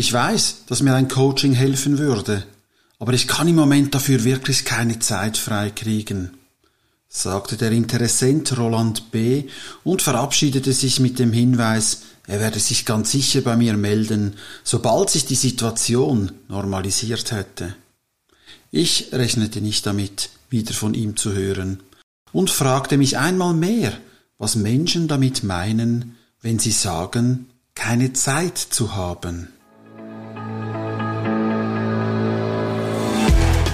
Ich weiß, dass mir ein Coaching helfen würde, aber ich kann im Moment dafür wirklich keine Zeit freikriegen, sagte der Interessent Roland B. und verabschiedete sich mit dem Hinweis, er werde sich ganz sicher bei mir melden, sobald sich die Situation normalisiert hätte. Ich rechnete nicht damit, wieder von ihm zu hören, und fragte mich einmal mehr, was Menschen damit meinen, wenn sie sagen, keine Zeit zu haben.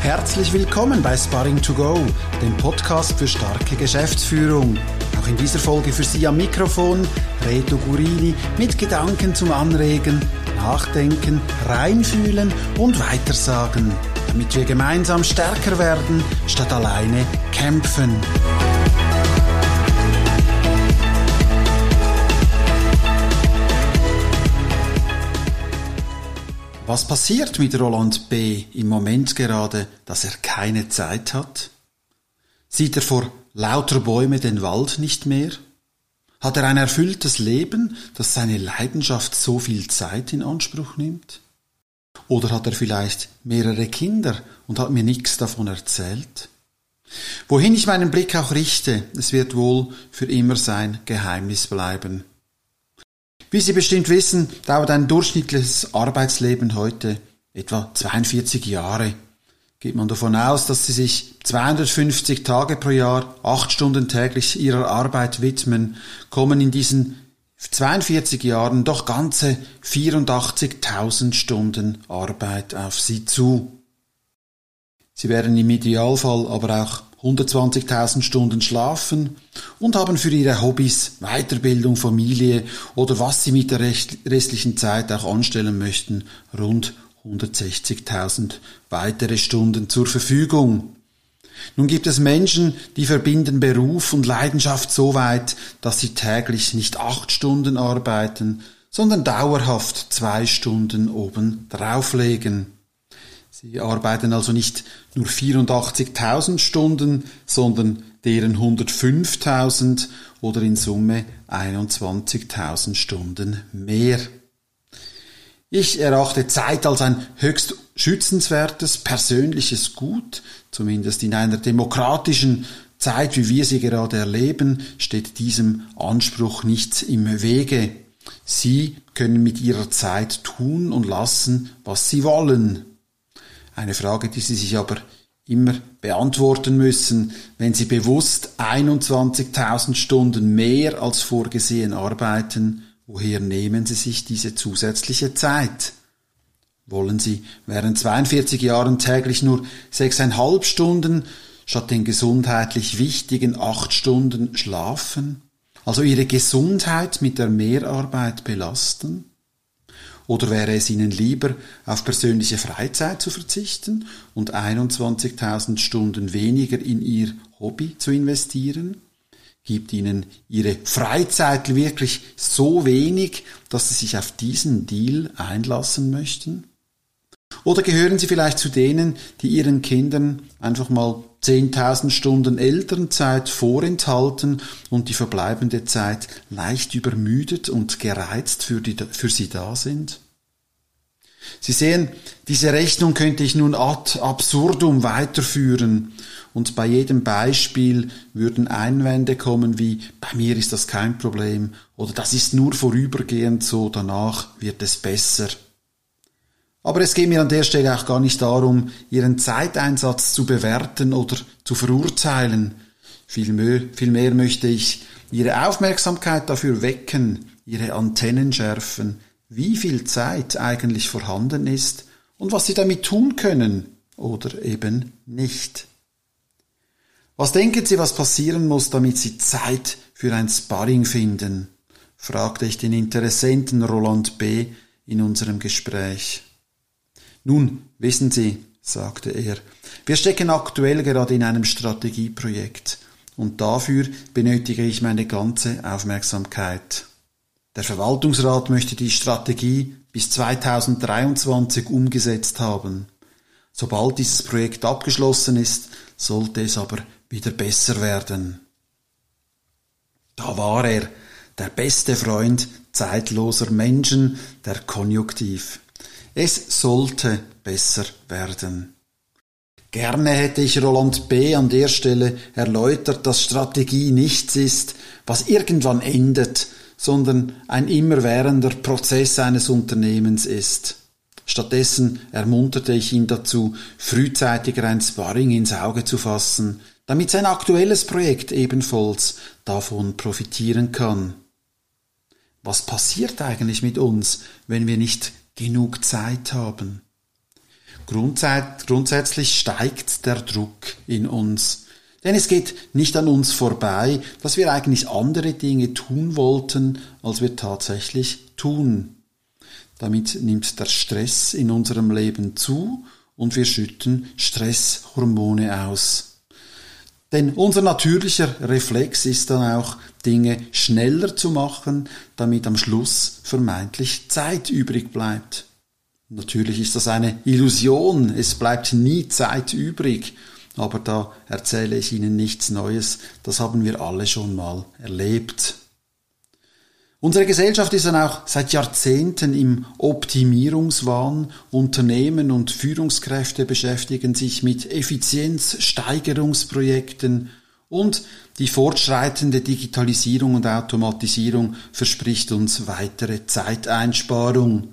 Herzlich willkommen bei Sparring to Go, dem Podcast für starke Geschäftsführung. Auch in dieser Folge für Sie am Mikrofon Reto Gurini mit Gedanken zum Anregen, Nachdenken, Reinfühlen und Weitersagen, damit wir gemeinsam stärker werden, statt alleine kämpfen. Was passiert mit Roland B. im Moment gerade, dass er keine Zeit hat? Sieht er vor lauter Bäume den Wald nicht mehr? Hat er ein erfülltes Leben, das seine Leidenschaft so viel Zeit in Anspruch nimmt? Oder hat er vielleicht mehrere Kinder und hat mir nichts davon erzählt? Wohin ich meinen Blick auch richte, es wird wohl für immer sein Geheimnis bleiben. Wie Sie bestimmt wissen, dauert ein durchschnittliches Arbeitsleben heute etwa 42 Jahre. Geht man davon aus, dass Sie sich 250 Tage pro Jahr, acht Stunden täglich Ihrer Arbeit widmen, kommen in diesen 42 Jahren doch ganze 84.000 Stunden Arbeit auf Sie zu. Sie werden im Idealfall aber auch 120.000 Stunden schlafen und haben für ihre Hobbys, Weiterbildung, Familie oder was sie mit der restlichen Zeit auch anstellen möchten, rund 160.000 weitere Stunden zur Verfügung. Nun gibt es Menschen, die verbinden Beruf und Leidenschaft so weit, dass sie täglich nicht acht Stunden arbeiten, sondern dauerhaft zwei Stunden oben drauflegen. Sie arbeiten also nicht nur 84.000 Stunden, sondern deren 105.000 oder in Summe 21.000 Stunden mehr. Ich erachte Zeit als ein höchst schützenswertes persönliches Gut, zumindest in einer demokratischen Zeit, wie wir sie gerade erleben, steht diesem Anspruch nichts im Wege. Sie können mit ihrer Zeit tun und lassen, was sie wollen. Eine Frage, die Sie sich aber immer beantworten müssen, wenn Sie bewusst 21.000 Stunden mehr als vorgesehen arbeiten, woher nehmen Sie sich diese zusätzliche Zeit? Wollen Sie während 42 Jahren täglich nur sechseinhalb Stunden statt den gesundheitlich wichtigen acht Stunden schlafen? Also Ihre Gesundheit mit der Mehrarbeit belasten? Oder wäre es Ihnen lieber, auf persönliche Freizeit zu verzichten und 21.000 Stunden weniger in Ihr Hobby zu investieren? Gibt Ihnen Ihre Freizeit wirklich so wenig, dass Sie sich auf diesen Deal einlassen möchten? Oder gehören Sie vielleicht zu denen, die Ihren Kindern einfach mal 10.000 Stunden Elternzeit vorenthalten und die verbleibende Zeit leicht übermüdet und gereizt für, die, für sie da sind? Sie sehen, diese Rechnung könnte ich nun ad absurdum weiterführen und bei jedem Beispiel würden Einwände kommen wie bei mir ist das kein Problem oder das ist nur vorübergehend so, danach wird es besser. Aber es geht mir an der Stelle auch gar nicht darum, Ihren Zeiteinsatz zu bewerten oder zu verurteilen. Vielmehr, vielmehr möchte ich Ihre Aufmerksamkeit dafür wecken, Ihre Antennen schärfen, wie viel Zeit eigentlich vorhanden ist und was Sie damit tun können oder eben nicht. Was denken Sie, was passieren muss, damit Sie Zeit für ein Sparring finden? fragte ich den Interessenten Roland B. in unserem Gespräch. Nun, wissen Sie, sagte er, wir stecken aktuell gerade in einem Strategieprojekt und dafür benötige ich meine ganze Aufmerksamkeit. Der Verwaltungsrat möchte die Strategie bis 2023 umgesetzt haben. Sobald dieses Projekt abgeschlossen ist, sollte es aber wieder besser werden. Da war er, der beste Freund zeitloser Menschen, der Konjunktiv. Es sollte besser werden. Gerne hätte ich Roland B. an der Stelle erläutert, dass Strategie nichts ist, was irgendwann endet, sondern ein immerwährender Prozess eines Unternehmens ist. Stattdessen ermunterte ich ihn dazu, frühzeitiger ein Sparring ins Auge zu fassen, damit sein aktuelles Projekt ebenfalls davon profitieren kann. Was passiert eigentlich mit uns, wenn wir nicht genug Zeit haben? Grundsätzlich steigt der Druck in uns. Denn es geht nicht an uns vorbei, dass wir eigentlich andere Dinge tun wollten, als wir tatsächlich tun. Damit nimmt der Stress in unserem Leben zu und wir schütten Stresshormone aus. Denn unser natürlicher Reflex ist dann auch, Dinge schneller zu machen, damit am Schluss vermeintlich Zeit übrig bleibt. Natürlich ist das eine Illusion, es bleibt nie Zeit übrig, aber da erzähle ich Ihnen nichts Neues, das haben wir alle schon mal erlebt. Unsere Gesellschaft ist dann auch seit Jahrzehnten im Optimierungswahn. Unternehmen und Führungskräfte beschäftigen sich mit Effizienzsteigerungsprojekten und die fortschreitende Digitalisierung und Automatisierung verspricht uns weitere Zeiteinsparung.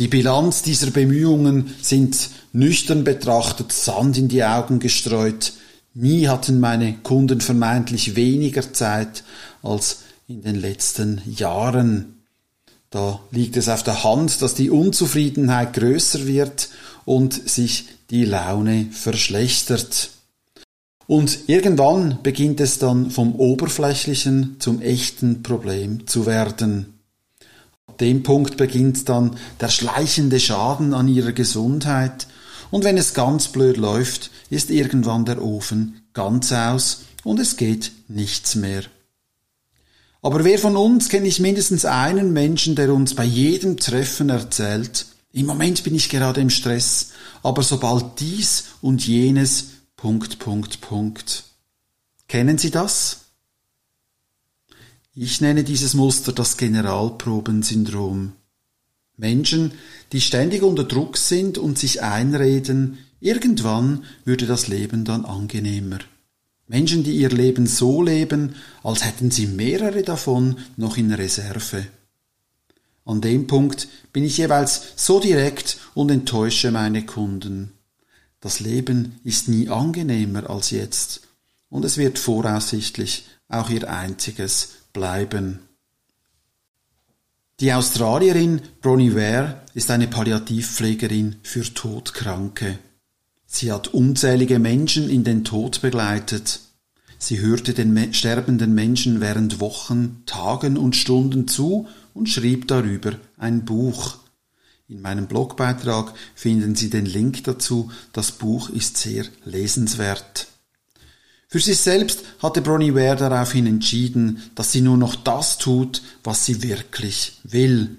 Die Bilanz dieser Bemühungen sind nüchtern betrachtet Sand in die Augen gestreut. Nie hatten meine Kunden vermeintlich weniger Zeit als in den letzten Jahren. Da liegt es auf der Hand, dass die Unzufriedenheit größer wird und sich die Laune verschlechtert. Und irgendwann beginnt es dann vom oberflächlichen zum echten Problem zu werden. Ab dem Punkt beginnt dann der schleichende Schaden an ihrer Gesundheit und wenn es ganz blöd läuft, ist irgendwann der Ofen ganz aus und es geht nichts mehr. Aber wer von uns kenne ich mindestens einen Menschen, der uns bei jedem Treffen erzählt, im Moment bin ich gerade im Stress, aber sobald dies und jenes, Punkt, Punkt, Punkt. Kennen Sie das? Ich nenne dieses Muster das Generalprobensyndrom. Menschen, die ständig unter Druck sind und sich einreden, irgendwann würde das Leben dann angenehmer. Menschen, die ihr Leben so leben, als hätten sie mehrere davon noch in Reserve. An dem Punkt bin ich jeweils so direkt und enttäusche meine Kunden. Das Leben ist nie angenehmer als jetzt, und es wird voraussichtlich auch ihr einziges bleiben. Die Australierin Bronnie Ware ist eine Palliativpflegerin für Todkranke. Sie hat unzählige Menschen in den Tod begleitet. Sie hörte den sterbenden Menschen während Wochen, Tagen und Stunden zu und schrieb darüber ein Buch. In meinem Blogbeitrag finden Sie den Link dazu. Das Buch ist sehr lesenswert. Für sich selbst hatte Bronnie Ware daraufhin entschieden, dass sie nur noch das tut, was sie wirklich will.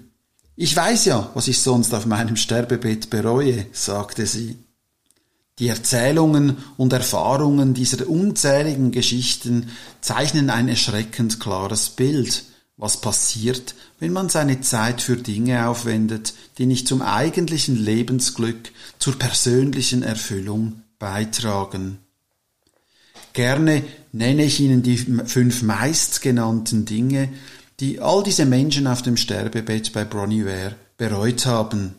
Ich weiß ja, was ich sonst auf meinem Sterbebett bereue, sagte sie. Die Erzählungen und Erfahrungen dieser unzähligen Geschichten zeichnen ein erschreckend klares Bild, was passiert, wenn man seine Zeit für Dinge aufwendet, die nicht zum eigentlichen Lebensglück, zur persönlichen Erfüllung beitragen. Gerne nenne ich Ihnen die fünf meistgenannten Dinge, die all diese Menschen auf dem Sterbebett bei Bronnie Ware bereut haben.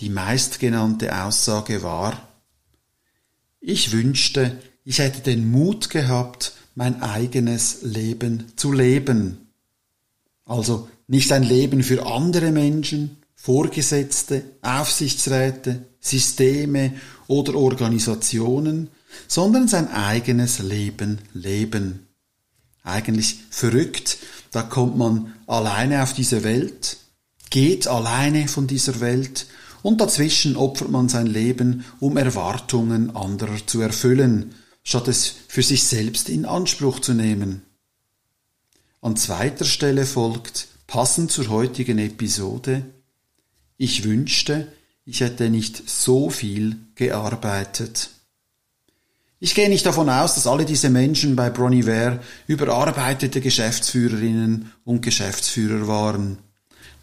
Die meistgenannte Aussage war, ich wünschte, ich hätte den Mut gehabt, mein eigenes Leben zu leben. Also nicht ein Leben für andere Menschen, Vorgesetzte, Aufsichtsräte, Systeme oder Organisationen, sondern sein eigenes Leben leben. Eigentlich verrückt, da kommt man alleine auf diese Welt, geht alleine von dieser Welt und dazwischen opfert man sein Leben, um Erwartungen anderer zu erfüllen, statt es für sich selbst in Anspruch zu nehmen. An zweiter Stelle folgt, passend zur heutigen Episode, ich wünschte, ich hätte nicht so viel gearbeitet. Ich gehe nicht davon aus, dass alle diese Menschen bei Broniver überarbeitete Geschäftsführerinnen und Geschäftsführer waren.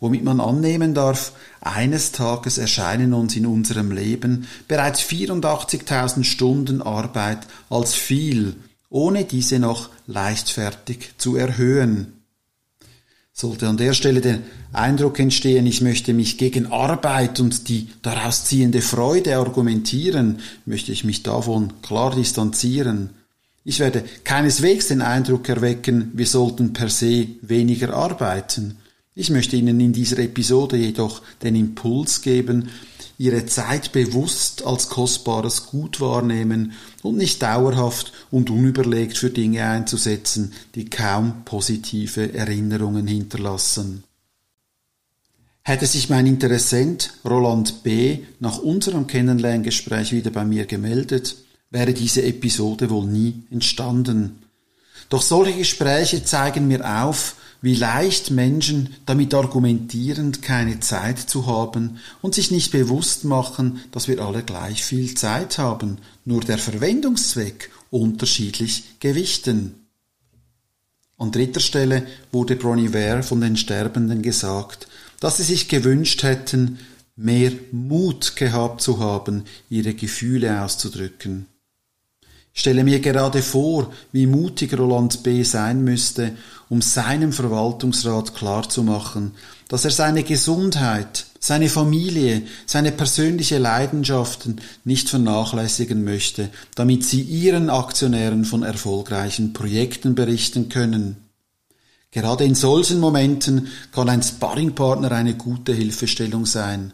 womit man annehmen darf, eines Tages erscheinen uns in unserem Leben bereits 84.000 Stunden Arbeit als viel, ohne diese noch leichtfertig zu erhöhen. Sollte an der Stelle der Eindruck entstehen, ich möchte mich gegen Arbeit und die daraus ziehende Freude argumentieren, möchte ich mich davon klar distanzieren. Ich werde keineswegs den Eindruck erwecken, wir sollten per se weniger arbeiten. Ich möchte Ihnen in dieser Episode jedoch den Impuls geben, Ihre Zeit bewusst als kostbares Gut wahrnehmen und nicht dauerhaft und unüberlegt für Dinge einzusetzen, die kaum positive Erinnerungen hinterlassen. Hätte sich mein Interessent Roland B. nach unserem Kennenlerngespräch wieder bei mir gemeldet, wäre diese Episode wohl nie entstanden. Doch solche Gespräche zeigen mir auf, wie leicht Menschen damit argumentieren, keine Zeit zu haben und sich nicht bewusst machen, dass wir alle gleich viel Zeit haben, nur der Verwendungszweck unterschiedlich gewichten. An dritter Stelle wurde Bronnie Ware von den Sterbenden gesagt, dass sie sich gewünscht hätten, mehr Mut gehabt zu haben, ihre Gefühle auszudrücken. Stelle mir gerade vor, wie mutig Roland B. sein müsste, um seinem Verwaltungsrat klarzumachen, dass er seine Gesundheit, seine Familie, seine persönliche Leidenschaften nicht vernachlässigen möchte, damit sie ihren Aktionären von erfolgreichen Projekten berichten können. Gerade in solchen Momenten kann ein Sparringpartner eine gute Hilfestellung sein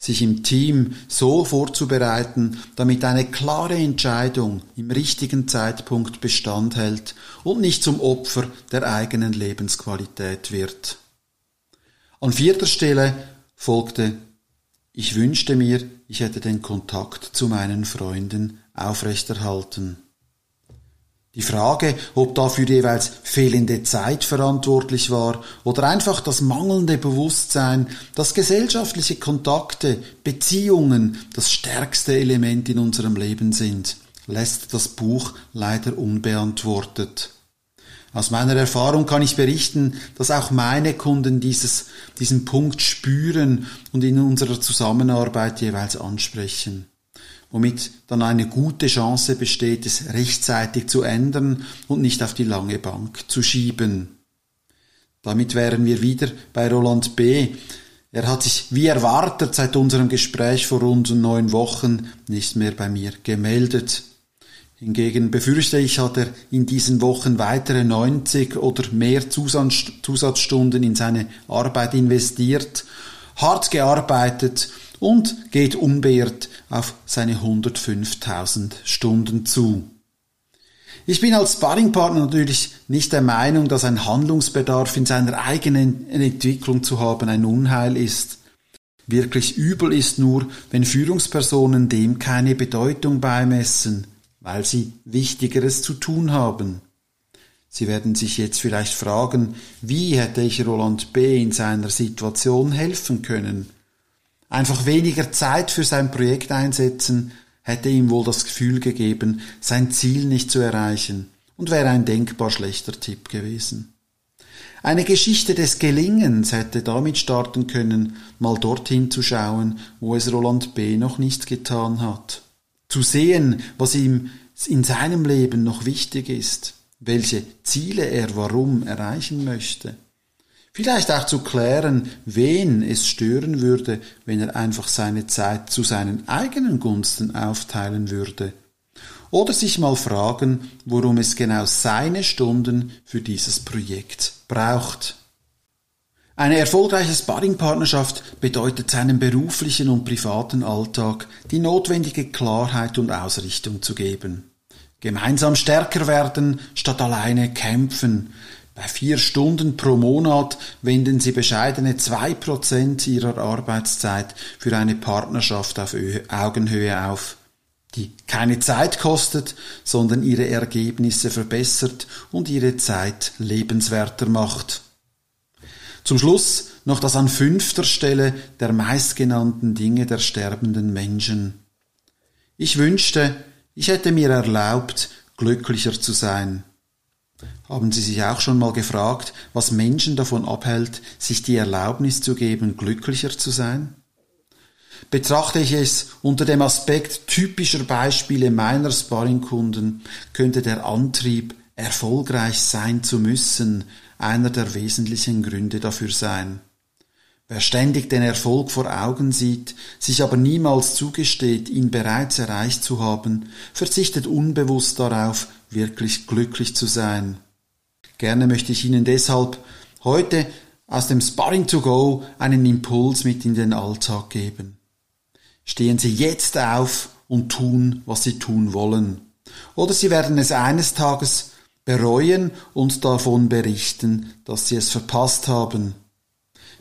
sich im Team so vorzubereiten, damit eine klare Entscheidung im richtigen Zeitpunkt Bestand hält und nicht zum Opfer der eigenen Lebensqualität wird. An vierter Stelle folgte Ich wünschte mir, ich hätte den Kontakt zu meinen Freunden aufrechterhalten. Die Frage, ob dafür jeweils fehlende Zeit verantwortlich war oder einfach das mangelnde Bewusstsein, dass gesellschaftliche Kontakte, Beziehungen das stärkste Element in unserem Leben sind, lässt das Buch leider unbeantwortet. Aus meiner Erfahrung kann ich berichten, dass auch meine Kunden dieses, diesen Punkt spüren und in unserer Zusammenarbeit jeweils ansprechen womit dann eine gute Chance besteht, es rechtzeitig zu ändern und nicht auf die lange Bank zu schieben. Damit wären wir wieder bei Roland B. Er hat sich wie erwartet seit unserem Gespräch vor rund neun Wochen nicht mehr bei mir gemeldet. Hingegen befürchte ich, hat er in diesen Wochen weitere 90 oder mehr Zusatzstunden in seine Arbeit investiert, hart gearbeitet und geht unbeirrt auf seine 105.000 Stunden zu. Ich bin als Sparringpartner natürlich nicht der Meinung, dass ein Handlungsbedarf in seiner eigenen Entwicklung zu haben ein Unheil ist. Wirklich übel ist nur, wenn Führungspersonen dem keine Bedeutung beimessen, weil sie Wichtigeres zu tun haben. Sie werden sich jetzt vielleicht fragen, wie hätte ich Roland B. in seiner Situation helfen können? Einfach weniger Zeit für sein Projekt einsetzen, hätte ihm wohl das Gefühl gegeben, sein Ziel nicht zu erreichen und wäre ein denkbar schlechter Tipp gewesen. Eine Geschichte des Gelingens hätte damit starten können, mal dorthin zu schauen, wo es Roland B. noch nicht getan hat. Zu sehen, was ihm in seinem Leben noch wichtig ist, welche Ziele er warum erreichen möchte. Vielleicht auch zu klären, wen es stören würde, wenn er einfach seine Zeit zu seinen eigenen Gunsten aufteilen würde. Oder sich mal fragen, worum es genau seine Stunden für dieses Projekt braucht. Eine erfolgreiche Sparringpartnerschaft bedeutet seinem beruflichen und privaten Alltag die notwendige Klarheit und Ausrichtung zu geben. Gemeinsam stärker werden statt alleine kämpfen, bei vier Stunden pro Monat wenden sie bescheidene zwei Prozent ihrer Arbeitszeit für eine Partnerschaft auf Augenhöhe auf, die keine Zeit kostet, sondern ihre Ergebnisse verbessert und ihre Zeit lebenswerter macht. Zum Schluss noch das an fünfter Stelle der meistgenannten Dinge der sterbenden Menschen. Ich wünschte, ich hätte mir erlaubt, glücklicher zu sein. Haben Sie sich auch schon mal gefragt, was Menschen davon abhält, sich die Erlaubnis zu geben, glücklicher zu sein? Betrachte ich es unter dem Aspekt typischer Beispiele meiner Sparringkunden, könnte der Antrieb, erfolgreich sein zu müssen, einer der wesentlichen Gründe dafür sein. Wer ständig den Erfolg vor Augen sieht, sich aber niemals zugesteht, ihn bereits erreicht zu haben, verzichtet unbewusst darauf, wirklich glücklich zu sein. Gerne möchte ich Ihnen deshalb heute aus dem Sparring to Go einen Impuls mit in den Alltag geben. Stehen Sie jetzt auf und tun, was Sie tun wollen. Oder Sie werden es eines Tages bereuen und davon berichten, dass Sie es verpasst haben.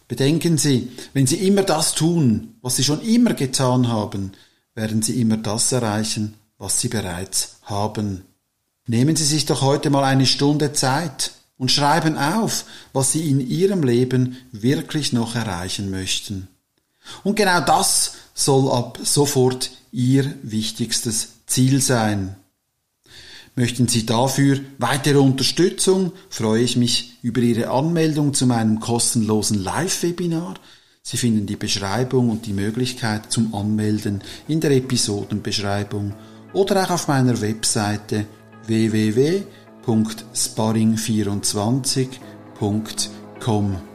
Bedenken Sie, wenn Sie immer das tun, was Sie schon immer getan haben, werden Sie immer das erreichen, was Sie bereits haben. Nehmen Sie sich doch heute mal eine Stunde Zeit und schreiben auf, was Sie in Ihrem Leben wirklich noch erreichen möchten. Und genau das soll ab sofort Ihr wichtigstes Ziel sein. Möchten Sie dafür weitere Unterstützung, freue ich mich über Ihre Anmeldung zu meinem kostenlosen Live-Webinar. Sie finden die Beschreibung und die Möglichkeit zum Anmelden in der Episodenbeschreibung oder auch auf meiner Webseite www.sparring24.com.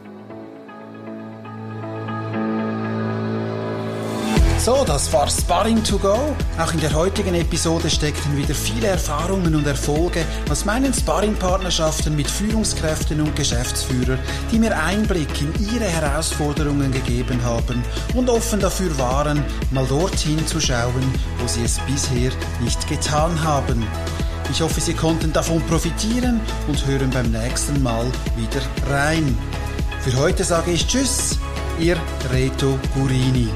So, das war Sparring to Go. Auch in der heutigen Episode steckten wieder viele Erfahrungen und Erfolge aus meinen Sparring-Partnerschaften mit Führungskräften und Geschäftsführern, die mir Einblick in ihre Herausforderungen gegeben haben und offen dafür waren, mal dorthin zu schauen, wo sie es bisher nicht getan haben. Ich hoffe, Sie konnten davon profitieren und hören beim nächsten Mal wieder rein. Für heute sage ich Tschüss, Ihr Reto Gurini.